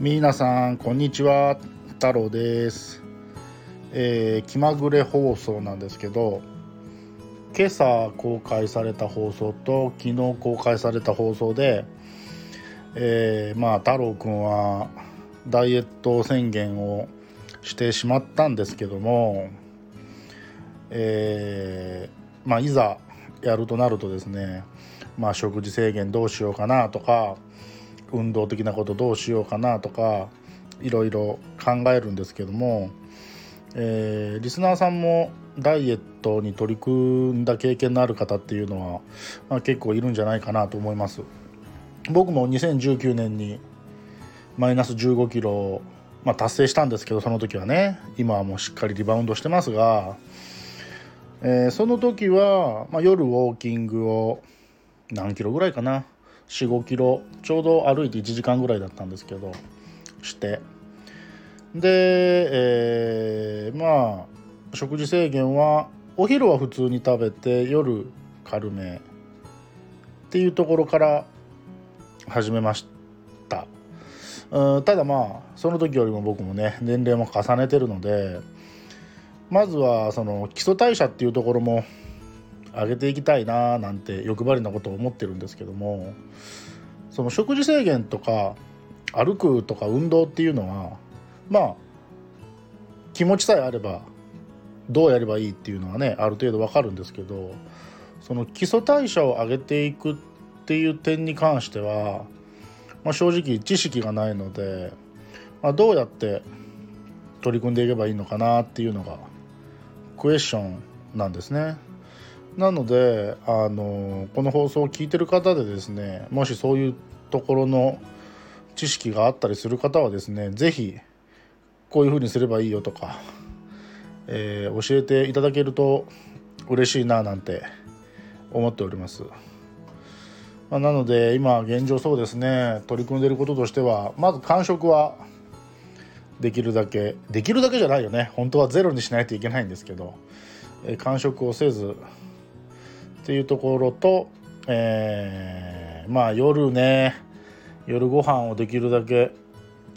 皆さんこんにちは。太郎です、えー気まぐれ放送なんですけど今朝公開された放送と昨日公開された放送で、えーまあ太郎くんはダイエット宣言をしてしまったんですけども、えーまあいざやるとなるとですねまあ食事制限どうしようかなとか運動的なことどうしようかなとかいろいろ考えるんですけども、えーリスナーさんもダイエットに取り組んだ経験のある方っていうのは、まあ、結構いるんじゃないかなと思います。僕も2019年にマイナス1 5キロ、まあ、達成したんですけどその時はね今はもうしっかりリバウンドしてますが、えーその時は、まあ、夜ウォーキングを何キロぐらいかな45キロちょうど歩いて1時間ぐらいだったんですけどして。で、えーまあ食事制限はお昼は普通に食べて夜軽めっていうところから始めました。うんただまあその時よりも僕もね年齢も重ねてるのでまずはその基礎代謝っていうところも上げていきたいななんて欲張りなことを思ってるんですけどもその食事制限とか歩くとか運動っていうのはまあ気持ちさえあればどうやればいいっていうのはねある程度わかるんですけどその基礎代謝を上げていくっていう点に関しては、まあ、正直知識がないので、まあ、どうやって取り組んでいけばいいのかなっていうのがクエスチョンなんですね。なのであのこの放送を聞いてる方でですねもしそういうところの知識があったりする方はですね是非こういうふうにすればいいよとか、えー教えていただけると嬉しいななんて思っております。まあなので今現状そうですね取り組んでいることとしてはまず間食はできるだけできるだけじゃないよね本当はゼロにしないといけないんですけど、えー間食をせずっていうところと、えーまあ夜ね夜ご飯をできるだけ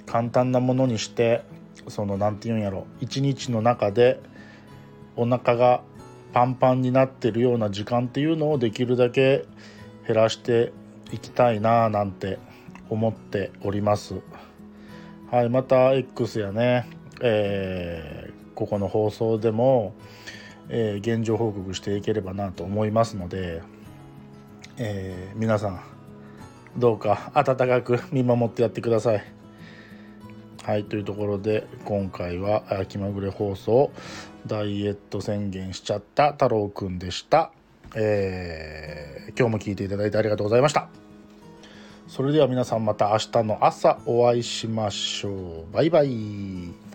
簡単なものにしてその何て言うんやろ一日の中でお腹がパンパンになってるような時間っていうのをできるだけ減らしていきたいななんて思っております。はい、また X やね、えーここの放送でも、えー現状報告していければなと思いますので、えー皆さんどうか温かく見守ってやってください。はいというところで今回はあ気まぐれ放送ダイエット宣言しちゃった太郎くんでした、えー今日も聞いていただいてありがとうございました。それでは皆さんまた明日の朝お会いしましょう。バイバイ。